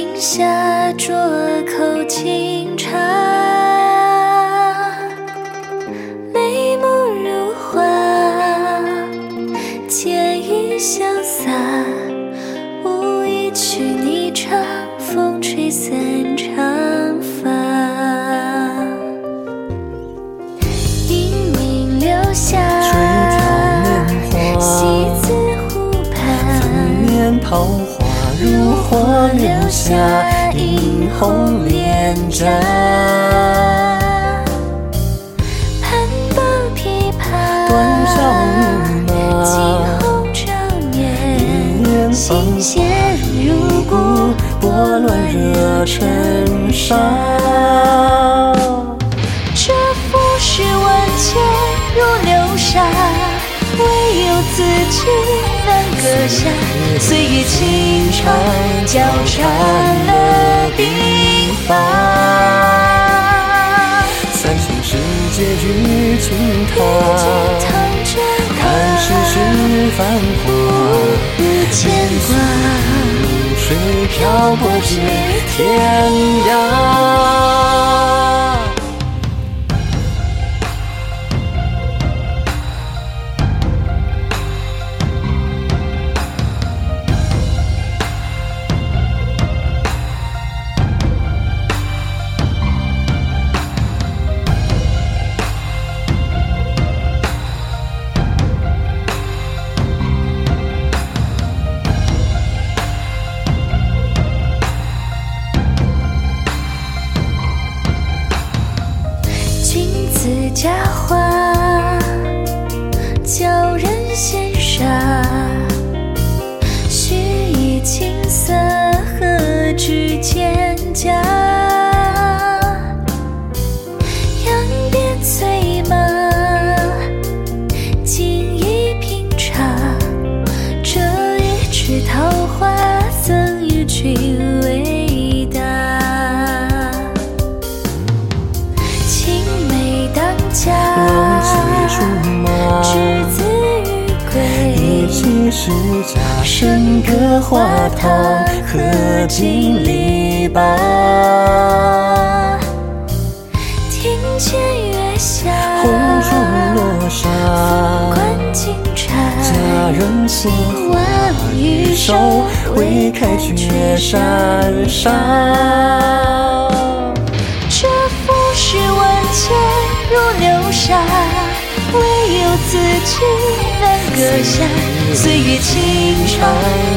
亭下，酌口清茶。眉目如画，剑意潇洒。舞一曲霓裳，风吹散长发。英名留下，西子湖畔。年桃花如火留下映红脸颊。盘抱琵琶，断桥饮惊，鸿照面，年心弦如故，拨乱惹尘沙。这浮世万千如流沙，唯有自己难割下。岁月轻长，交缠了鬓发。三生世界与君踏，看世事繁华。无牵挂。如水漂泊至天涯。是家，笙歌花堂，荷尽篱笆。庭前月下，红烛落沙，观金蝉。佳人心花玉手，未开却闪闪。这浮世万千如流沙，自己难割下。岁月轻长，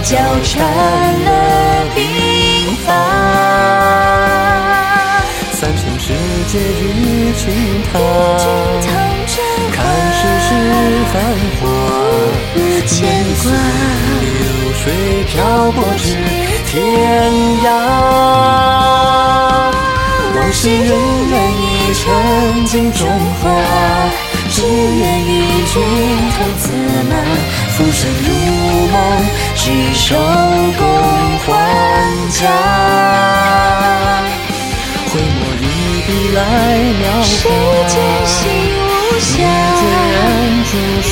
交缠了鬓发。三生石阶与君踏，看世事繁华。无牵挂。流水漂泊至天涯。往事荏苒已成镜中花，只愿与君同策马，浮生如梦，执手共还家。挥墨一笔来描谁画，见心无一暇？剑朱砂。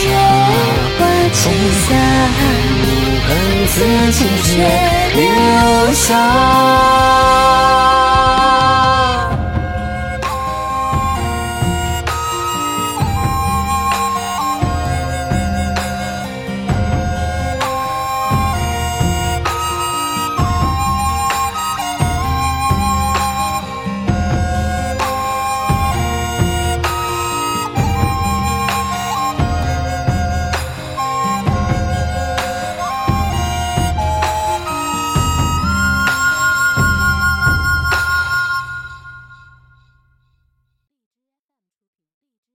花轻洒，恨自清血流下。